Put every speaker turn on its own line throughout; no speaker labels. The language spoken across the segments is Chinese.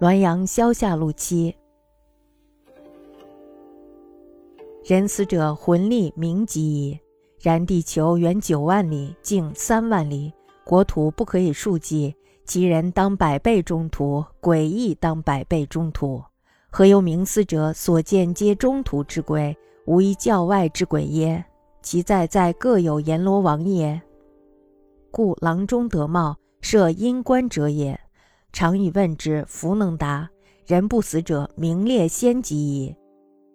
滦阳萧下路七。人死者魂力明极矣，然地球远九万里，径三万里，国土不可以数计。其人当百倍中土，鬼亦当百倍中土。何由冥思者所见皆中土之鬼，无一教外之鬼耶？其在在各有阎罗王也。故郎中得貌，设阴官者也。常以问之，弗能答。人不死者，名列先级矣。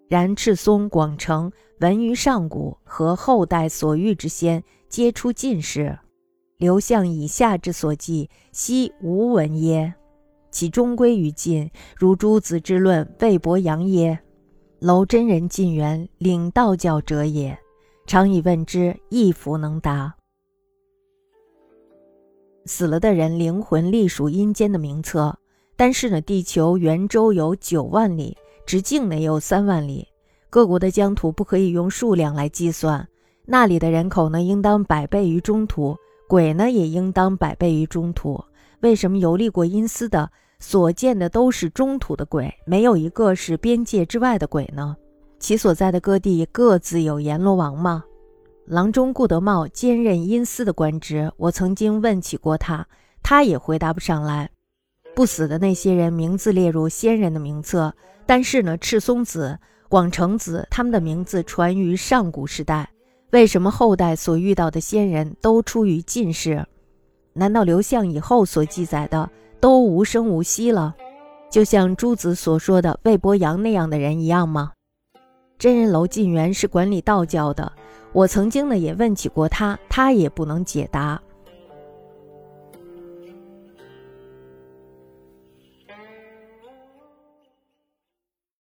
然赤松、广成闻于上古，和后代所遇之仙，皆出进士。刘向以下之所记，悉无闻耶？其终归于尽，如诸子之论，魏伯阳耶？楼真人晋元，领道教者也。常以问之，亦弗能答。死了的人灵魂隶属阴间的名册，但是呢，地球圆周有九万里。直径呢有三万里，各国的疆土不可以用数量来计算。那里的人口呢，应当百倍于中土；鬼呢，也应当百倍于中土。为什么游历过阴司的所见的都是中土的鬼，没有一个是边界之外的鬼呢？其所在的各地各自有阎罗王吗？郎中顾德茂兼任阴司的官职，我曾经问起过他，他也回答不上来。不死的那些人名字列入先人的名册。但是呢，赤松子、广成子他们的名字传于上古时代，为什么后代所遇到的仙人都出于进士？难道刘向以后所记载的都无声无息了？就像朱子所说的魏伯阳那样的人一样吗？真人楼晋元是管理道教的，我曾经呢也问起过他，他也不能解答。